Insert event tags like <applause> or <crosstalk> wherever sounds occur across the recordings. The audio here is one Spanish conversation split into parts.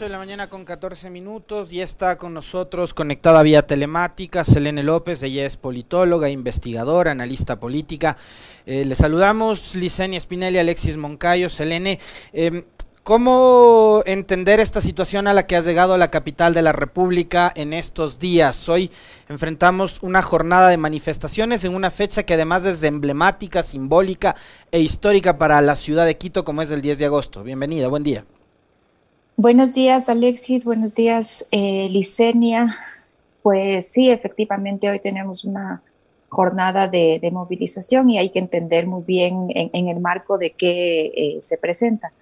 8 de la mañana con 14 minutos y está con nosotros conectada vía telemática Selene López, ella es politóloga, investigadora, analista política. Eh, le saludamos Licenia Spinelli, Alexis Moncayo. Selene, em, ¿cómo entender esta situación a la que has llegado la capital de la República en estos días? Hoy enfrentamos una jornada de manifestaciones en una fecha que además es emblemática, simbólica e histórica para la ciudad de Quito como es el 10 de agosto. Bienvenida, buen día. Buenos días, Alexis. Buenos días, eh, Licenia. Pues sí, efectivamente, hoy tenemos una jornada de, movilización y hay que entender muy bien en, el marco de qué eh, se presenta.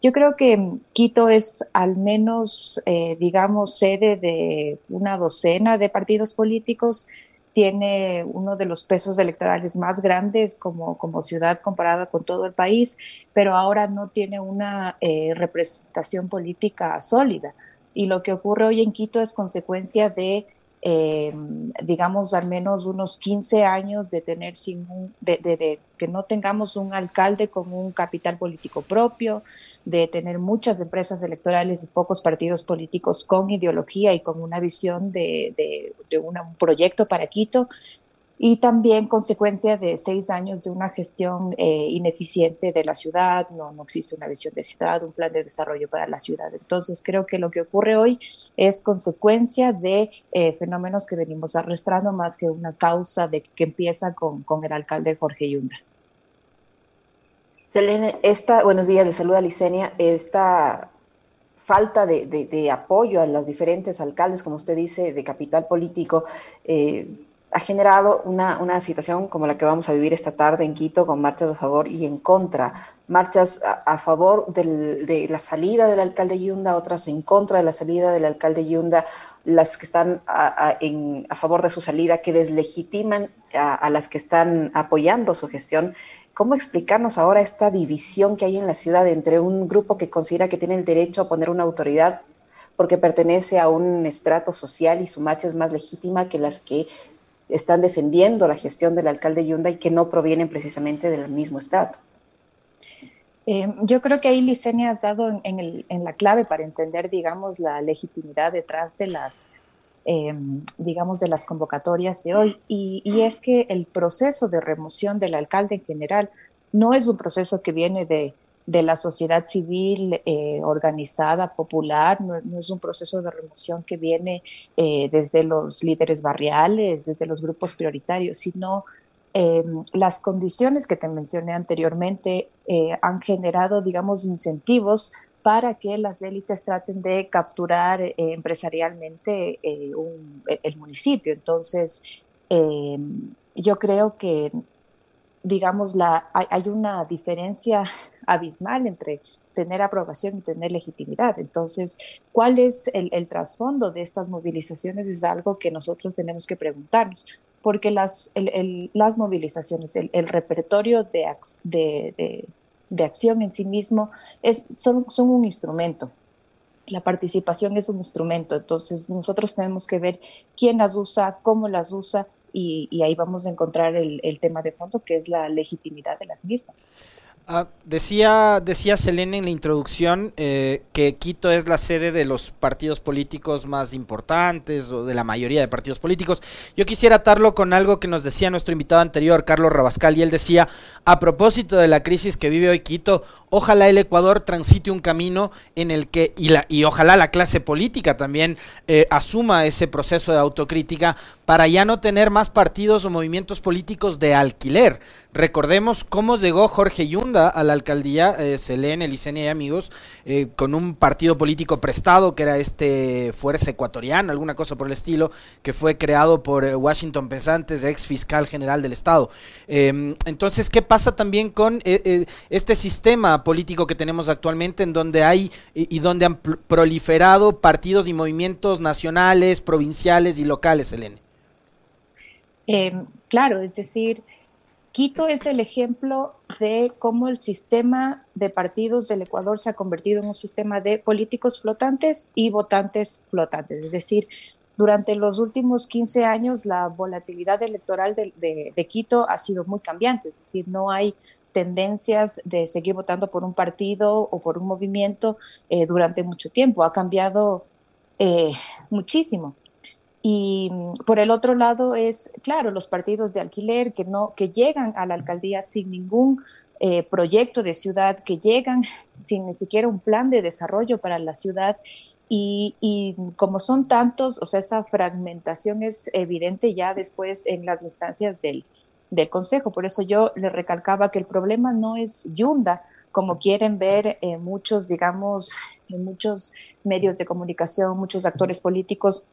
Yo creo que Quito es al menos, eh, digamos, sede de una docena de partidos políticos tiene uno de los pesos electorales más grandes como, como ciudad comparada con todo el país, pero ahora no tiene una eh, representación política sólida. Y lo que ocurre hoy en Quito es consecuencia de eh, digamos, al menos unos 15 años de tener sin de, que no tengamos un alcalde con un capital político propio, de tener muchas empresas electorales y pocos partidos políticos con ideología y con una visión de, de un proyecto para Quito y también consecuencia de seis años de una gestión eh, ineficiente de la ciudad, no, no existe una visión de ciudad, un plan de desarrollo para la ciudad. Entonces creo que lo que ocurre hoy es consecuencia de eh, fenómenos que venimos arrastrando más que una causa de que empieza con, con el alcalde Jorge Yunda. Selene, esta, buenos días, le saluda Licenia. Esta falta de, de, apoyo a los diferentes alcaldes, como usted dice, de capital político, eh, ha generado una, una, situación como la que vamos a vivir esta tarde en Quito, con marchas a favor y en contra. Marchas a, favor de la salida del alcalde Yunda, otras en contra de la salida del alcalde Yunda, las que están a favor de su salida, que deslegitiman a, las que están apoyando su gestión. ¿Cómo explicarnos ahora esta división que hay en la ciudad entre un grupo que considera que tiene el derecho a poner una autoridad porque pertenece a un estrato social y su marcha es más legítima que las que están defendiendo la gestión del alcalde Yunda y que no provienen precisamente del mismo estrato. Eh, yo creo que ahí Licenia has dado en, la clave para entender, digamos, la legitimidad detrás de las, em, digamos, de las convocatorias de hoy. y, es que el proceso de remoción del alcalde en general no es un proceso que viene de, de la sociedad civil eh, organizada, popular, no, es un proceso de remoción que viene eh, desde los líderes barriales, desde los grupos prioritarios, sino em, las condiciones que te mencioné anteriormente eh, han generado, digamos, incentivos para que las élites traten de capturar empresarialmente el municipio. Entonces, em, yo creo que digamos, la, hay, una diferencia abismal entre tener aprobación y tener legitimidad. Entonces, ¿cuál es el, trasfondo de estas movilizaciones? Es algo que nosotros tenemos que preguntarnos, porque las, movilizaciones, el, repertorio de, acción en sí mismo es, son, un instrumento. La participación es un instrumento, entonces nosotros tenemos que ver quién las usa, cómo las usa y, ahí vamos a encontrar el, tema de fondo que es la legitimidad de las mismas. Ah, decía, decía Selene en la introducción eh, que Quito es la sede de los partidos políticos más importantes o de la mayoría de partidos políticos. Yo quisiera atarlo con algo que nos decía nuestro invitado anterior, Carlos Rabascal, y él decía, a propósito de la crisis que vive hoy Quito, ojalá el Ecuador transite un camino en el que, y, la, y ojalá la clase política también eh, asuma ese proceso de autocrítica para ya no tener más partidos o movimientos políticos de alquiler Recordemos cómo llegó Jorge Yunda a la alcaldía, eh, se y amigos, eh, con un partido político prestado que era este Fuerza Ecuatoriana, alguna cosa por el estilo, que fue creado por eh, Washington Pesantes, ex fiscal general del Estado. Em, entonces, ¿qué pasa también con este sistema político que tenemos actualmente en donde hay y, y donde han proliferado partidos y movimientos nacionales, provinciales y locales, Elene? Em, claro, es decir, Quito es el ejemplo de cómo el sistema de partidos del Ecuador se ha convertido en un sistema de políticos flotantes y votantes flotantes. Es decir, durante los últimos 15 años la volatilidad electoral de, Quito ha sido muy cambiante, es decir, no hay tendencias de seguir votando por un partido o por un movimiento eh, durante mucho tiempo, ha cambiado eh, muchísimo. Y mm, por el otro lado es, claro, los partidos de alquiler que, no, que llegan a la alcaldía sin ningún eh, proyecto de ciudad, que llegan sin ni siquiera un plan de desarrollo para la ciudad y, como son tantos, o sea, esa fragmentación es evidente ya después en las instancias del, del Consejo. Por eso yo le recalcaba que el problema no es Yunda, como quieren ver eh, muchos, digamos, muchos medios de comunicación, muchos actores políticos.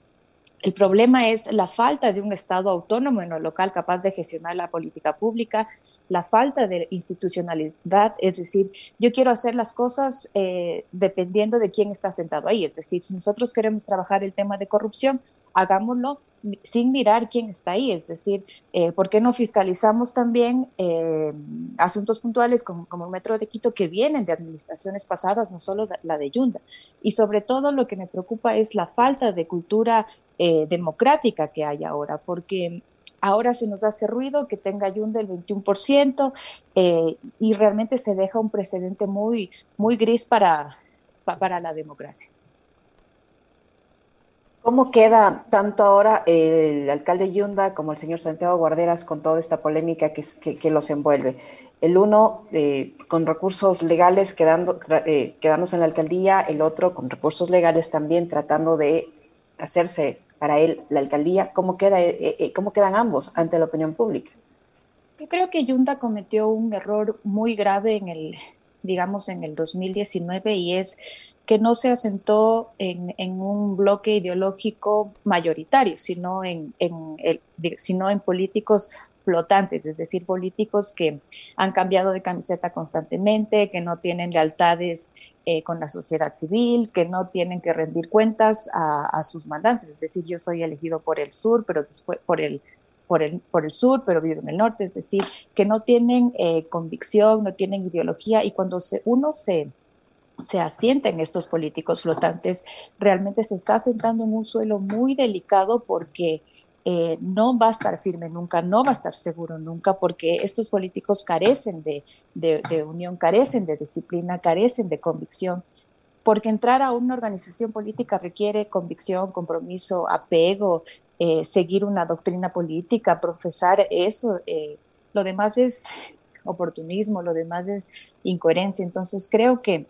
El problema es la falta de un Estado autónomo en lo local capaz de gestionar la política pública, la falta de institucionalidad, es decir, yo quiero hacer las cosas eh, dependiendo de quién está sentado ahí, es decir, si nosotros queremos trabajar el tema de corrupción, hagámoslo sin mirar quién está ahí, es decir, eh, ¿por qué no fiscalizamos también eh, asuntos puntuales como, el Metro de Quito que vienen de administraciones pasadas, no solo la de Yunda? Y sobre todo lo que me preocupa es la falta de cultura democrática que hay ahora, porque Ahora se nos hace ruido que tenga Yunda el 21% eh, y realmente se deja un precedente muy, muy gris para, para la democracia. ¿Cómo queda tanto ahora el alcalde Yunda como el señor Santiago Guarderas con toda esta polémica que, que, los envuelve? El uno eh, con recursos legales quedando, eh, quedándose en la alcaldía, el otro con recursos legales también tratando de hacerse para él la alcaldía, ¿cómo, queda, eh, eh, cómo quedan ambos ante la opinión pública? Yo creo que Junta cometió un error muy grave en el, digamos, en el 2019 y es que no se asentó en, en un bloque ideológico mayoritario, sino en, en el, sino en políticos flotantes, es decir, políticos que han cambiado de camiseta constantemente, que no tienen lealtades eh, con la sociedad civil, que no tienen que rendir cuentas a, sus mandantes. Es decir, yo soy elegido por el sur, pero después por el, por el, por el sur, pero vivo en el norte. Es decir, que no tienen eh, convicción, no tienen ideología y cuando se, uno se se asienta en estos políticos flotantes, realmente se está asentando en un suelo muy delicado porque eh, no va a estar firme nunca, no va a estar seguro nunca, porque estos políticos carecen de, unión, carecen de disciplina, carecen de convicción, porque entrar a una organización política requiere convicción, compromiso, apego, eh, seguir una doctrina política, profesar eso. Eh, lo demás es oportunismo, lo demás es incoherencia. Entonces creo que,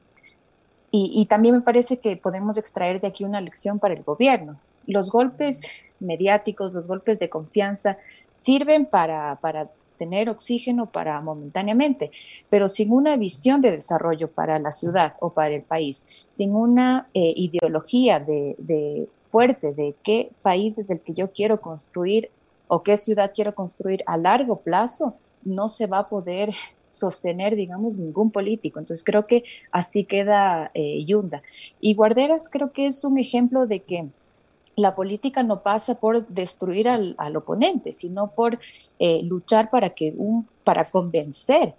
y, y también me parece que podemos extraer de aquí una lección para el gobierno. Los golpes mediáticos, los golpes de confianza, sirven para, para tener oxígeno para momentáneamente, pero sin una visión de desarrollo para la ciudad o para el país, sin una eh, ideología de, de, fuerte de qué país es el que yo quiero construir o qué ciudad quiero construir a largo plazo, no se va a poder sostener, digamos, ningún político. Entonces creo que así queda eh, Yunda. Y Guarderas creo que es un ejemplo de que la política no pasa por destruir al, oponente, sino por eh, luchar para, que un, para convencer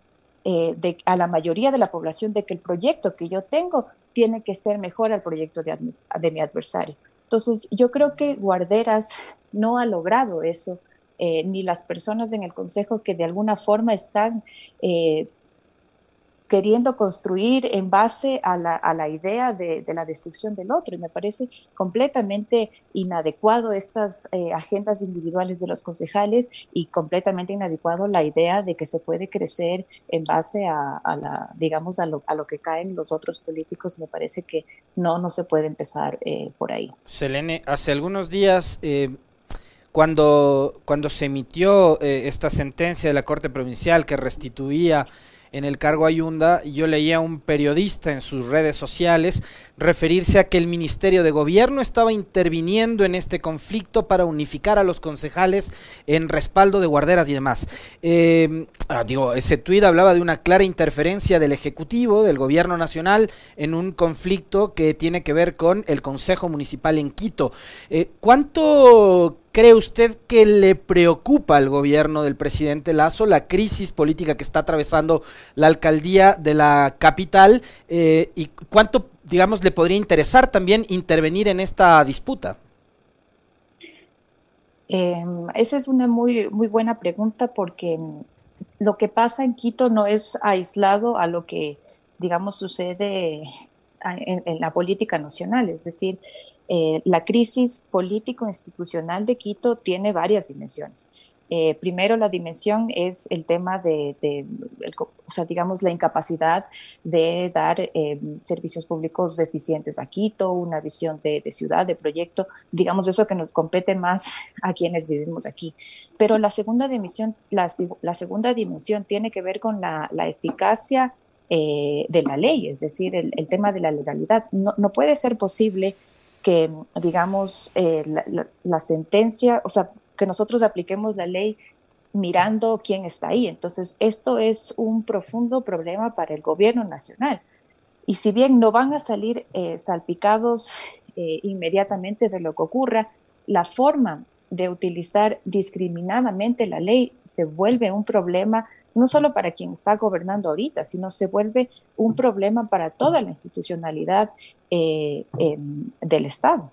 eh, de, a la mayoría de la población de que el proyecto que yo tengo tiene que ser mejor al proyecto de, mi adversario. Entonces, yo creo que Guarderas no ha logrado eso, eh, ni las personas en el Consejo que de alguna forma están queriendo construir en base a la, a la idea de, la destrucción del otro. Y me parece completamente inadecuado estas eh, agendas individuales de los concejales y completamente inadecuado la idea de que se puede crecer en base a, la, digamos, a lo, a lo, que caen los otros políticos. Me parece que no, no se puede empezar eh, por ahí. Selene, hace algunos días... Eh, cuando, cuando se emitió esta sentencia de la Corte Provincial que restituía en el cargo Ayunda, yo leía a un periodista en sus redes sociales referirse a que el Ministerio de Gobierno estaba interviniendo en este conflicto para unificar a los concejales en respaldo de guarderas y demás. Em, ah, digo, ese tuit hablaba de una clara interferencia del Ejecutivo, del Gobierno Nacional, en un conflicto que tiene que ver con el Consejo Municipal en Quito. Eh, ¿Cuánto cree usted que le preocupa al gobierno del presidente Lazo la crisis política que está atravesando la alcaldía de la capital eh, y cuánto digamos, le podría interesar también intervenir en esta disputa? Em, esa es una muy, muy buena pregunta porque lo que pasa en Quito no es aislado a lo que, digamos, sucede en, la política nacional. Es decir, eh, la crisis político-institucional de Quito tiene varias dimensiones. Eh, primero, la dimensión es el tema de, o sea, digamos, la incapacidad de dar eh, servicios públicos eficientes a Quito, una visión de, ciudad, de proyecto, digamos, eso que nos compete más <laughs> a quienes vivimos aquí. Pero la segunda dimensión, la, segunda dimensión tiene que ver con la, eficacia eh, de la ley, es decir, el, tema de la legalidad. No, no, puede ser posible que, digamos, la, la sentencia, o sea, que nosotros apliquemos la ley mirando quién está ahí. Entonces, esto es un profundo problema para el gobierno nacional. Y si bien no van a salir eh, salpicados eh, inmediatamente de lo que ocurra, la forma de utilizar discriminadamente la ley se vuelve un problema no solo para quien está gobernando ahorita, sino se vuelve un problema para toda la institucionalidad eh, del Estado.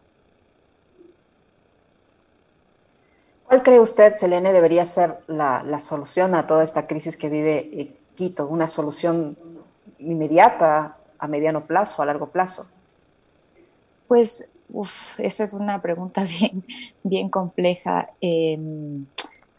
¿Cuál cree usted, Selene, debería ser la, solución a toda esta crisis que vive eh, Quito? ¿Una solución inmediata, a mediano plazo, a largo plazo? Pues esa es una pregunta <laughs> bien, bien compleja. Em,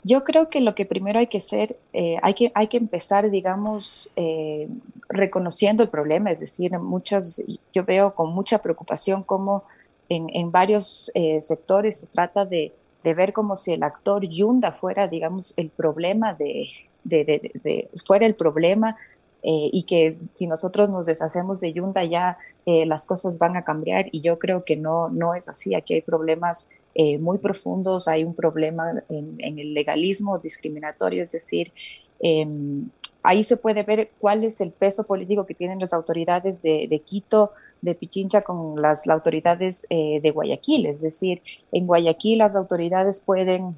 yo creo que lo que primero hay que hacer, eh, hay, que, hay que empezar, digamos, eh, reconociendo el problema, es decir, muchas, yo veo con mucha preocupación cómo en, en varios sectores se trata de de ver como si el actor Yunda fuera, digamos, el problema de, de, fuera el problema eh, y que si nosotros nos deshacemos de Yunda ya eh, las cosas van a cambiar. Y yo creo que no, no es así, aquí hay problemas eh, muy profundos, hay un problema en, en, el legalismo discriminatorio, es decir, em, ahí se puede ver cuál es el peso político que tienen las autoridades de, Quito, de Pichincha con las, autoridades eh, de Guayaquil. Es decir, en Guayaquil las autoridades pueden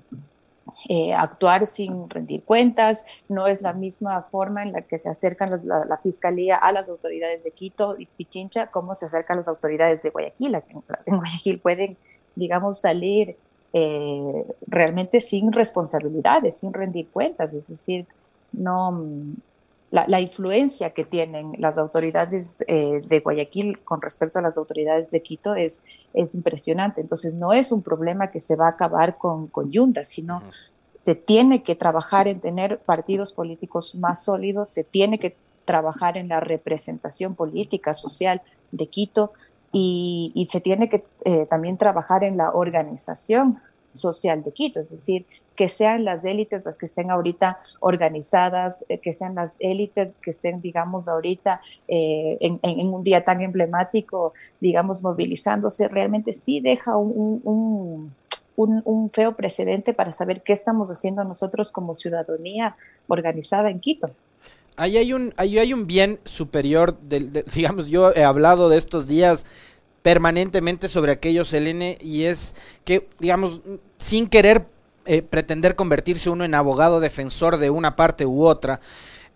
eh, actuar sin rendir cuentas, no es la misma forma en la que se acercan la, fiscalía a las autoridades de Quito y Pichincha como se acercan las autoridades de Guayaquil. En, Guayaquil pueden, digamos, salir eh, realmente sin responsabilidades, sin rendir cuentas, es decir, no la, influencia que tienen las autoridades eh, de Guayaquil con respecto a las autoridades de Quito es, es impresionante. Entonces no es un problema que se va a acabar con, con Yunda, sino se tiene que trabajar en tener partidos políticos más sólidos, se tiene que trabajar en la representación política, social de Quito y, se tiene que eh, también trabajar en la organización social de Quito, es decir, que sean las élites las que estén ahorita organizadas, eh, que sean las élites que estén, digamos, ahorita eh, en, un día tan emblemático, digamos, movilizándose, realmente sí deja un, feo precedente para saber qué estamos haciendo nosotros como ciudadanía organizada en Quito. Ahí hay un, hay un bien superior, del, <laughs> digamos, yo he hablado de estos días permanentemente sobre aquellos, Elene, y es que, digamos, sin querer eh, pretender convertirse uno en abogado defensor de una parte u otra.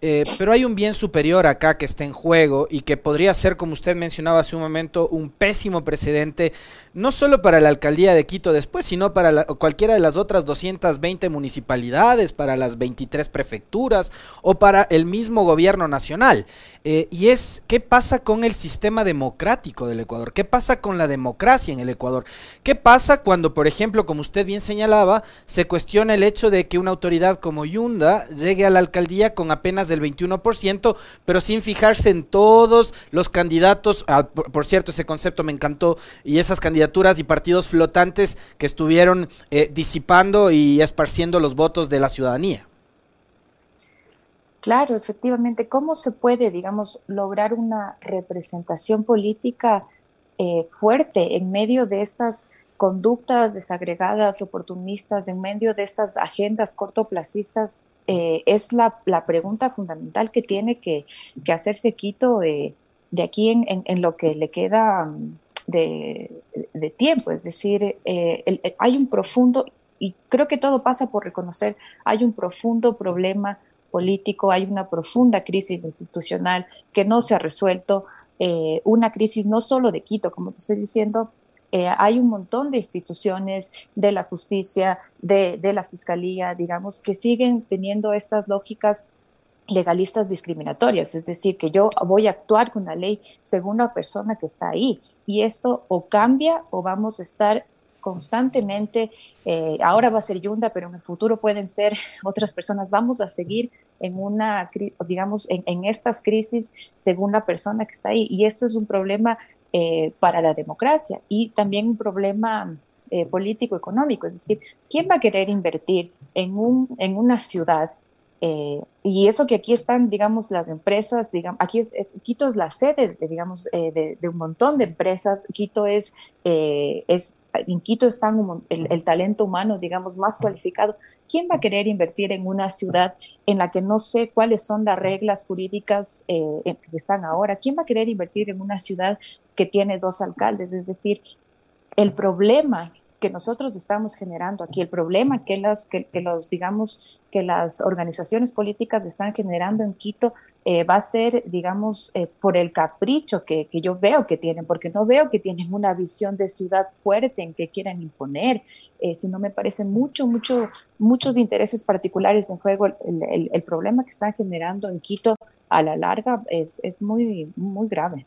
Eh, pero hay un bien superior acá que está en juego y que podría ser, como usted mencionaba hace un momento, un pésimo precedente no solo para la alcaldía de Quito después, sino para cualquiera de las otras 220 municipalidades, para las 23 prefecturas o para el mismo gobierno nacional. Eh, y es, ¿qué pasa con el sistema democrático del Ecuador? ¿Qué pasa con la democracia en el Ecuador? ¿Qué pasa cuando, por ejemplo, como usted bien señalaba, se cuestiona el hecho de que una autoridad como Yunda llegue a la alcaldía con apenas del 21%, pero sin fijarse en todos los candidatos? Ah, por, cierto, ese concepto me encantó y esas candidaturas y partidos flotantes que estuvieron eh, disipando y esparciendo los votos de la ciudadanía. Claro, efectivamente. ¿Cómo se puede, digamos, lograr una representación política eh, fuerte en medio de estas conductas desagregadas, oportunistas, en medio de estas agendas cortoplacistas? Eh, es la, pregunta fundamental que tiene que, hacerse Quito de aquí en, lo que le queda mm, de, tiempo, es decir, eh, hay un profundo, y creo que todo pasa por reconocer, hay un profundo problema político, hay una profunda crisis institucional que no se ha resuelto, eh, una crisis no solo de Quito, como te estoy diciendo, eh, hay un montón de instituciones de la justicia, de, de, la fiscalía, digamos, que siguen teniendo estas lógicas legalistas discriminatorias, es decir, que yo voy a actuar con la ley según la persona que está ahí. Y esto o cambia o vamos a estar constantemente, eh, ahora va a ser Yunda, pero en el futuro pueden ser <laughs> otras personas, vamos a seguir en una, digamos, en, estas crisis según la persona que está ahí. Y esto es un problema eh, para la democracia y también un problema eh, político, económico. Es decir, ¿quién va a querer invertir en, un, en una ciudad eh, y eso que aquí están, digamos, las empresas, digamos, aquí es, Quito es la sede, de, digamos, eh, de, un montón de empresas. Quito es, es en Quito está el, talento humano, digamos, más cualificado. ¿Quién va a querer invertir en una ciudad en la que no sé cuáles son las reglas jurídicas que están ahora? ¿Quién va a querer invertir en una ciudad que tiene dos alcaldes? Es decir, el problema que nosotros estamos generando aquí, el problema que, las, que, los, digamos, que las organizaciones políticas están generando en Quito eh, va a ser, digamos, eh, por el capricho que, que, yo veo que tienen, porque no veo que tienen una visión de ciudad fuerte en que quieran imponer, eh, sino me parece mucho, mucho, muchos intereses particulares en juego. El, el, problema que están generando en Quito a la larga es, es muy, muy grave.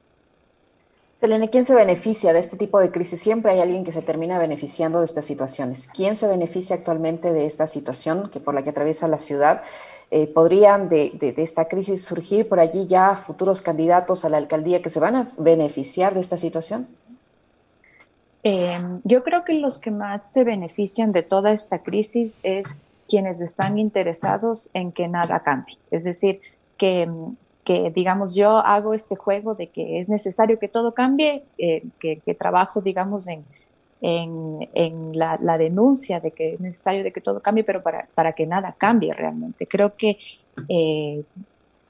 Selene, ¿quién se beneficia de este tipo de crisis? Siempre hay alguien que se termina beneficiando de estas situaciones. ¿Quién se beneficia actualmente de esta situación que por la que atraviesa la ciudad? Eh, ¿Podrían de, esta crisis surgir por allí ya futuros candidatos a la alcaldía que se van a beneficiar de esta situación? Em, yo creo que los que más se benefician de toda esta crisis es quienes están interesados en que nada cambie. Es decir, que, que, digamos, yo hago este juego de que es necesario que todo cambie, eh, que, trabajo, digamos, en, en, la, denuncia de que es necesario de que todo cambie, pero para, para que nada cambie realmente. Creo que eh,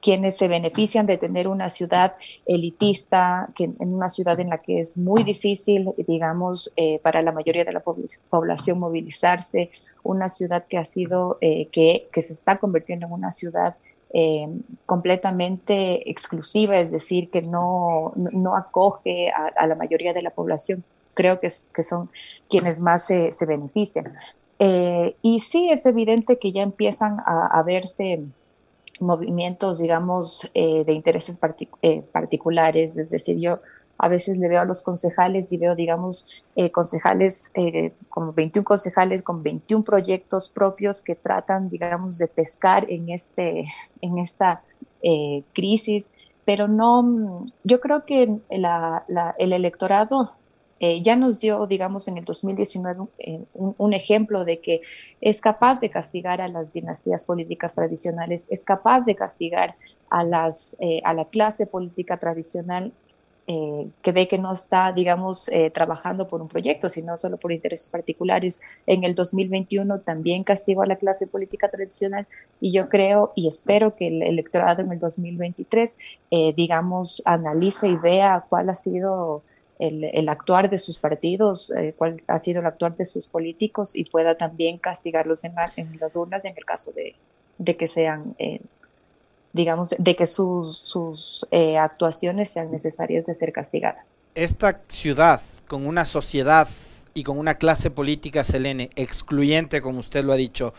quienes se benefician de tener una ciudad elitista, que, en una ciudad en la que es muy difícil, digamos, eh, para la mayoría de la población movilizarse, una ciudad que ha sido, que, que se está convirtiendo en una ciudad eh, completamente exclusiva, es decir, que no, no acoge a, la mayoría de la población. Creo que, que son quienes más se, se benefician. Eh, y sí, es evidente que ya empiezan a, verse movimientos, digamos, eh, de intereses particulares, es decir, yo a veces le veo a los concejales y veo, digamos, eh, concejales, eh, como 21 concejales con 21 proyectos propios que tratan, digamos, de pescar en, este, en esta eh, crisis, pero no, yo creo que el electorado ya nos dio, digamos, en el 2019 un, un, ejemplo de que es capaz de castigar a las dinastías políticas tradicionales, es capaz de castigar a, las, a la clase política tradicional eh, que ve que no está, digamos, eh, trabajando por un proyecto, sino solo por intereses particulares. En el 2021 también castigó a la clase política tradicional y yo creo y espero que el electorado en el 2023, eh, digamos, analice y vea cuál ha sido el, actuar de sus partidos, cuál ha sido el actuar de sus políticos y pueda también castigarlos en, las urnas en el caso de, que sean digamos, de que sus, sus eh, actuaciones sean necesarias de ser castigadas. Esta ciudad, con una sociedad y con una clase política, Selene, excluyente, como usted lo ha dicho,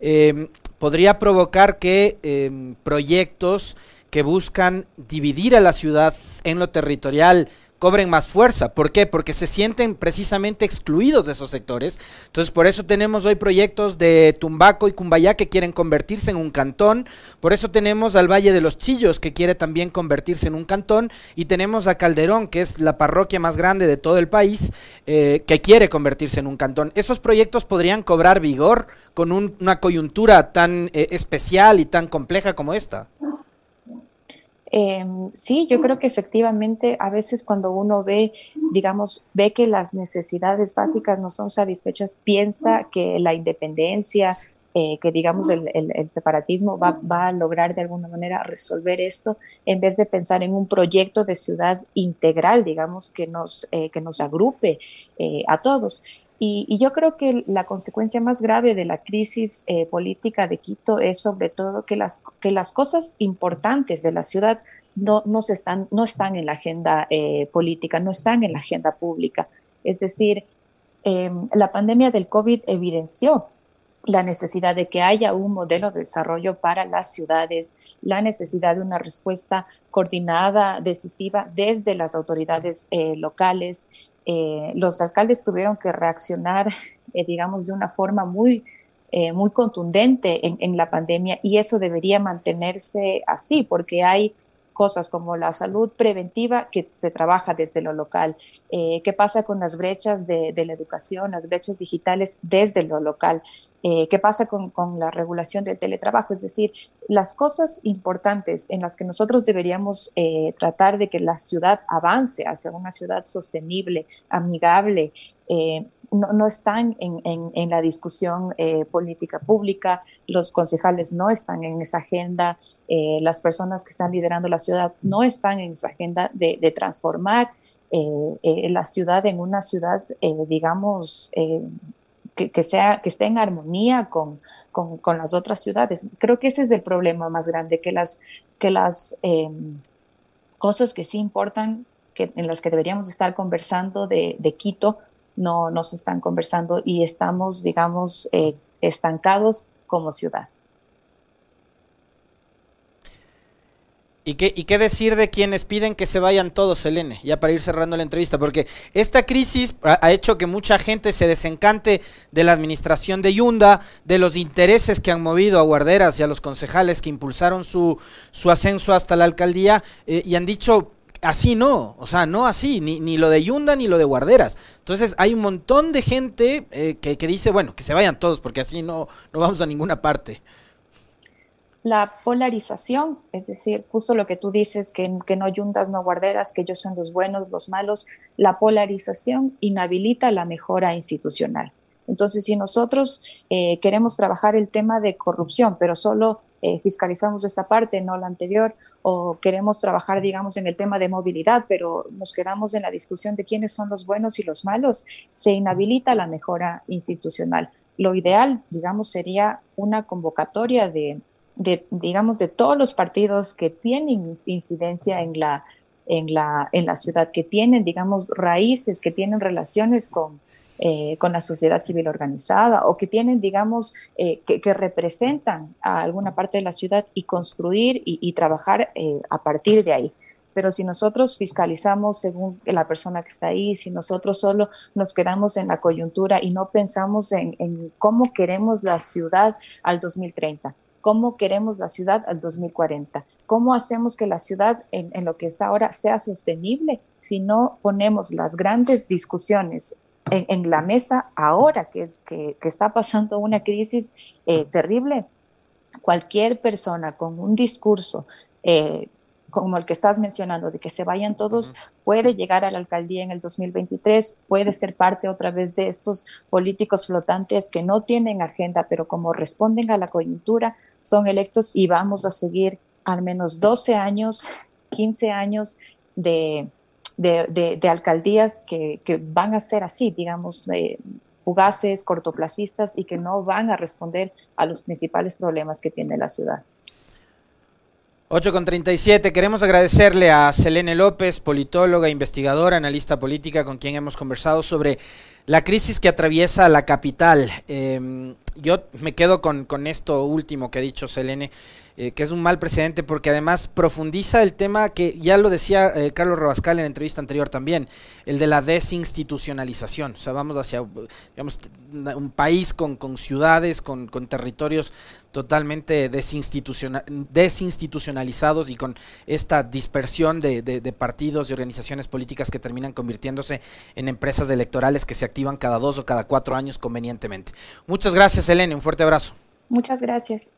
em, podría provocar que em, proyectos que buscan dividir a la ciudad en lo territorial, cobren más fuerza. ¿Por qué? Porque se sienten precisamente excluidos de esos sectores. Entonces, por eso tenemos hoy proyectos de Tumbaco y Cumbayá que quieren convertirse en un cantón. Por eso tenemos al Valle de los Chillos que quiere también convertirse en un cantón. Y tenemos a Calderón, que es la parroquia más grande de todo el país, eh, que quiere convertirse en un cantón. Esos proyectos podrían cobrar vigor con una coyuntura tan eh, especial y tan compleja como esta. Em, sí, yo creo que efectivamente a veces cuando uno ve, digamos, ve que las necesidades básicas no son satisfechas, piensa que la independencia, eh, que digamos el, separatismo va, a lograr de alguna manera resolver esto en vez de pensar en un proyecto de ciudad integral, digamos, que nos, eh, que nos agrupe eh, a todos. Y, yo creo que la consecuencia más grave de la crisis eh, política de Quito es sobre todo que las, que las cosas importantes de la ciudad no, no, se están, no están en la agenda eh, política, no están en la agenda pública. Es decir, em, la pandemia del COVID evidenció la necesidad de que haya un modelo de desarrollo para las ciudades, la necesidad de una respuesta coordinada, decisiva desde las autoridades eh, locales. Eh, los alcaldes tuvieron que reaccionar, eh, digamos, de una forma muy, muy contundente en, en la pandemia y eso debería mantenerse así porque hay cosas como la salud preventiva que se trabaja desde lo local, eh, qué pasa con las brechas de, la educación, las brechas digitales desde lo local, eh, qué pasa con, la regulación del teletrabajo, es decir, las cosas importantes en las que nosotros deberíamos eh, tratar de que la ciudad avance hacia una ciudad sostenible, amigable, no, están en, en la discusión política pública, los concejales no están en esa agenda, eh, las personas que están liderando la ciudad no están en esa agenda de, transformar eh, eh, la ciudad en una ciudad, digamos, que, sea, que esté en armonía con, con, las otras ciudades. Creo que ese es el problema más grande, que las, que las cosas que sí importan, que, en las que deberíamos estar conversando de, de Quito, no, no se están conversando y estamos, digamos, estancados como ciudad. ¿Y qué, ¿Y qué decir de quienes piden que se vayan todos, Selene? Ya para ir cerrando la entrevista, porque esta crisis ha, hecho que mucha gente se desencante de la administración de Yunda, de los intereses que han movido a Guarderas y a los concejales que impulsaron su, su ascenso hasta la alcaldía eh, y han dicho, así no, o sea, no así, ni, ni lo de Yunda ni lo de Guarderas. Entonces hay un montón de gente eh, que, que dice, bueno, que se vayan todos, porque así no, no vamos a ninguna parte la polarización, es decir, justo lo que tú dices, que, que, no yuntas, no guarderas, que ellos son los buenos, los malos, la polarización inhabilita la mejora institucional. Entonces, si nosotros eh, queremos trabajar el tema de corrupción, pero solo eh, fiscalizamos esta parte, no la anterior, o queremos trabajar, digamos, en el tema de movilidad, pero nos quedamos en la discusión de quiénes son los buenos y los malos, se inhabilita la mejora institucional. Lo ideal, digamos, sería una convocatoria de, de, digamos, de todos los partidos que tienen incidencia en la, en la, en la ciudad, que tienen, digamos, raíces, que tienen relaciones con, eh, con la sociedad civil organizada o que tienen, digamos, eh, que, representan a alguna parte de la ciudad y construir y, trabajar eh, a partir de ahí. Pero si nosotros fiscalizamos según la persona que está ahí, si nosotros solo nos quedamos en la coyuntura y no pensamos en, en cómo queremos la ciudad al 2030, cómo queremos la ciudad al 2040, cómo hacemos que la ciudad en, lo que está ahora sea sostenible si no ponemos las grandes discusiones en, la mesa ahora que, es, que, está pasando una crisis eh, terrible. Cualquier persona con un discurso eh, como el que estás mencionando, de que se vayan todos, puede llegar a la alcaldía en el 2023, puede ser parte otra vez de estos políticos flotantes que no tienen agenda, pero como responden a la coyuntura, son electos y vamos a seguir al menos 12 años, 15 años de, alcaldías que, van a ser así, digamos, fugaces, cortoplacistas y que no van a responder a los principales problemas que tiene la ciudad. 8 con 37. Queremos agradecerle a Selene López, politóloga, investigadora, analista política, con quien hemos conversado sobre la crisis que atraviesa la capital. Em, yo me quedo con, con, esto último que ha dicho Selene. Eh, que es un mal precedente porque además profundiza el tema que ya lo decía eh, Carlos Robascal en la entrevista anterior también, el de la desinstitucionalización. O sea, vamos hacia digamos, un país con, con ciudades, con, con, territorios totalmente desinstitucionalizados y con esta dispersión de, de, partidos y organizaciones políticas que terminan convirtiéndose en empresas electorales que se activan cada dos o cada cuatro años convenientemente. Muchas gracias, Elena. Un fuerte abrazo. Muchas gracias.